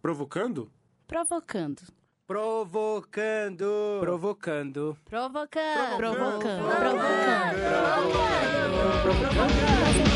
Provocando? Provocando. Provocando. Provocando. Provocando. Provocando. Provocando. Provocando.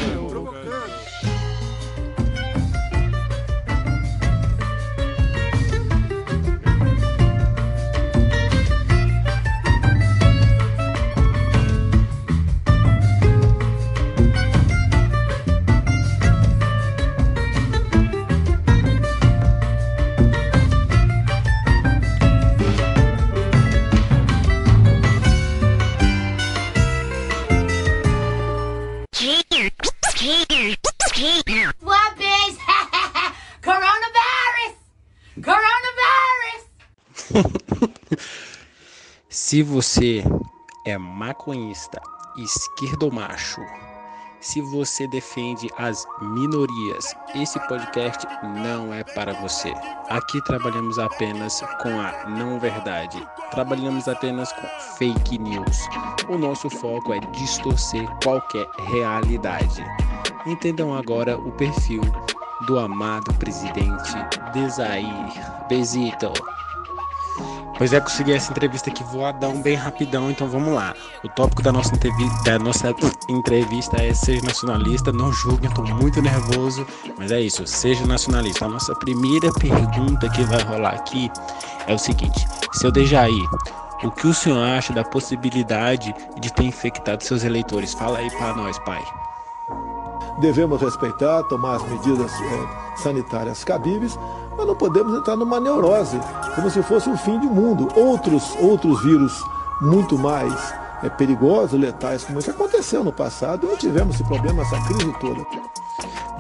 Se você é maconhista, esquerdomacho, se você defende as minorias, esse podcast não é para você. Aqui trabalhamos apenas com a não verdade. Trabalhamos apenas com fake news. O nosso foco é distorcer qualquer realidade. Entendam agora o perfil do amado presidente Desair Bezito. Pois é, consegui essa entrevista aqui voadão, bem rapidão, então vamos lá. O tópico da nossa, da nossa entrevista é seja nacionalista, não julguem, eu tô muito nervoso, mas é isso, seja nacionalista. A nossa primeira pergunta que vai rolar aqui é o seguinte, seu Dejaí, o que o senhor acha da possibilidade de ter infectado seus eleitores? Fala aí para nós, pai. devemos respeitar, tomar as medidas eh, sanitárias cabíveis, mas não podemos entrar numa neurose, como se fosse o fim do mundo. Outros, outros vírus muito mais eh, perigosos, letais, como isso aconteceu no passado, não tivemos esse problema, essa crise toda.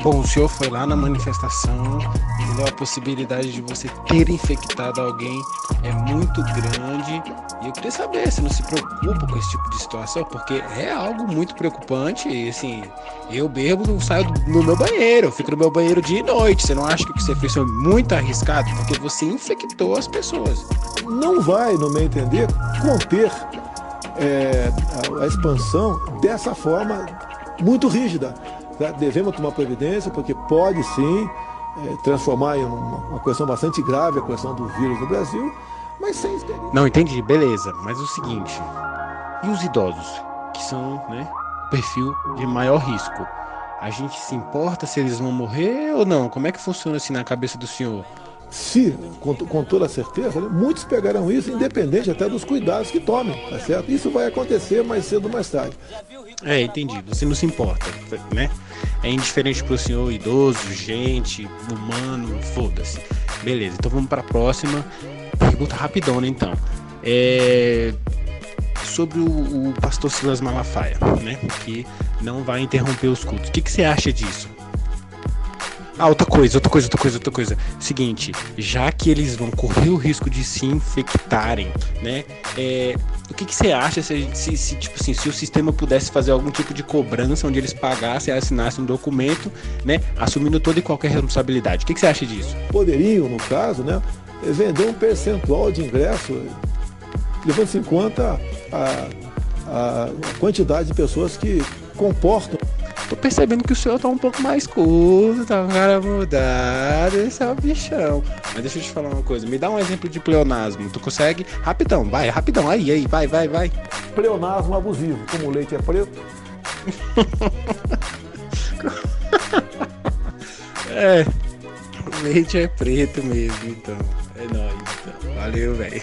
Bom, o senhor foi lá na manifestação, entendeu? A possibilidade de você ter infectado alguém é muito grande. E eu queria saber se não se preocupa com esse tipo de situação, porque é algo muito preocupante. E assim, eu bebo, saio no meu banheiro, eu fico no meu banheiro dia e noite. Você não acha que o que você fez foi muito arriscado? Porque você infectou as pessoas. Não vai, no meu entender, conter a, a expansão dessa forma muito rígida. Tá? Devemos tomar providência, porque pode sim eh, transformar em uma, uma questão bastante grave a questão do vírus no Brasil, mas sem experiência. Não, entendi, beleza. Mas o seguinte, e os idosos, que são, né, o perfil de maior risco? A gente se importa se eles vão morrer ou não? Como é que funciona assim na cabeça do senhor? se, com, com toda certeza, né, muitos pegarão isso, independente até dos cuidados que tomem, tá certo? Isso vai acontecer mais cedo ou mais tarde. É, entendi. Você não se importa, né? É indiferente pro senhor idoso, gente, humano, foda-se. Beleza, então vamos pra próxima. Pergunta rapidona, então. É... Sobre o, o pastor Silas Malafaia, né? Que não vai interromper os cultos. O que, que você acha disso? Ah, outra coisa, outra coisa, outra coisa, outra coisa. Seguinte, já que eles vão correr o risco de se infectarem, né? É, o que, que você acha se, se, se, tipo assim, se o sistema pudesse fazer algum tipo de cobrança onde eles pagassem e assinassem um documento, né? Assumindo toda e qualquer responsabilidade. O que, que você acha disso? Poderiam, no caso, né, vender um percentual de ingresso, levando-se em conta a, a quantidade de pessoas que comportam Tô percebendo que o senhor tá um pouco mais curto, tá um cara mudado, esse é o bichão. Mas deixa eu te falar uma coisa, me dá um exemplo de pleonasmo. Tu consegue? Rapidão, vai, rapidão. Aí, aí, vai, vai, vai. pleonasmo abusivo. Como o leite é preto, É, o leite é preto mesmo, então. É nóis, então. Valeu, velho.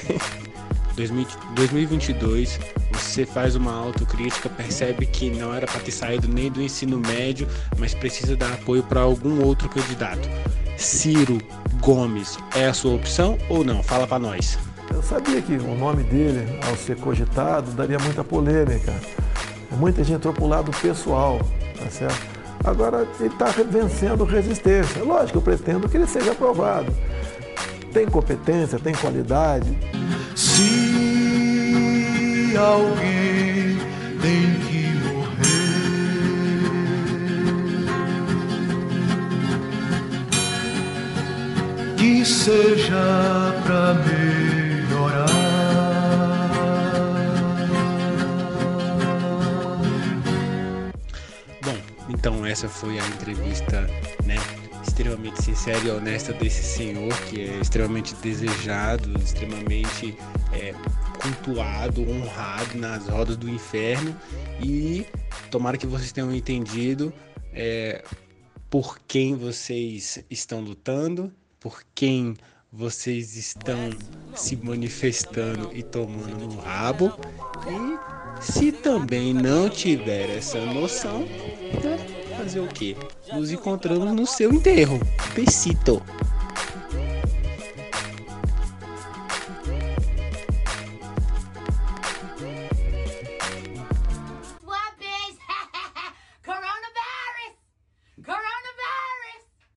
2022, você faz uma autocrítica, percebe que não era para ter saído nem do ensino médio, mas precisa dar apoio para algum outro candidato. Ciro Gomes é a sua opção ou não? Fala para nós. eu sabia que o nome dele, ao ser cogitado, daria muita polêmica. Muita gente entrou para o lado pessoal, tá certo? Agora ele está vencendo resistência. Lógico, eu pretendo que ele seja aprovado. Tem competência, tem qualidade, Alguém tem que morrer, que seja pra melhorar. Bom, então essa foi a entrevista, né, extremamente sincera e honesta desse senhor, que é extremamente desejado, extremamente é, cultuado, honrado nas rodas do inferno. E tomara que vocês tenham entendido é, por quem vocês estão lutando, por quem vocês estão se manifestando e tomando no rabo. E se também não tiver essa noção, fazer o quê? Nos encontramos no seu enterro. Besito.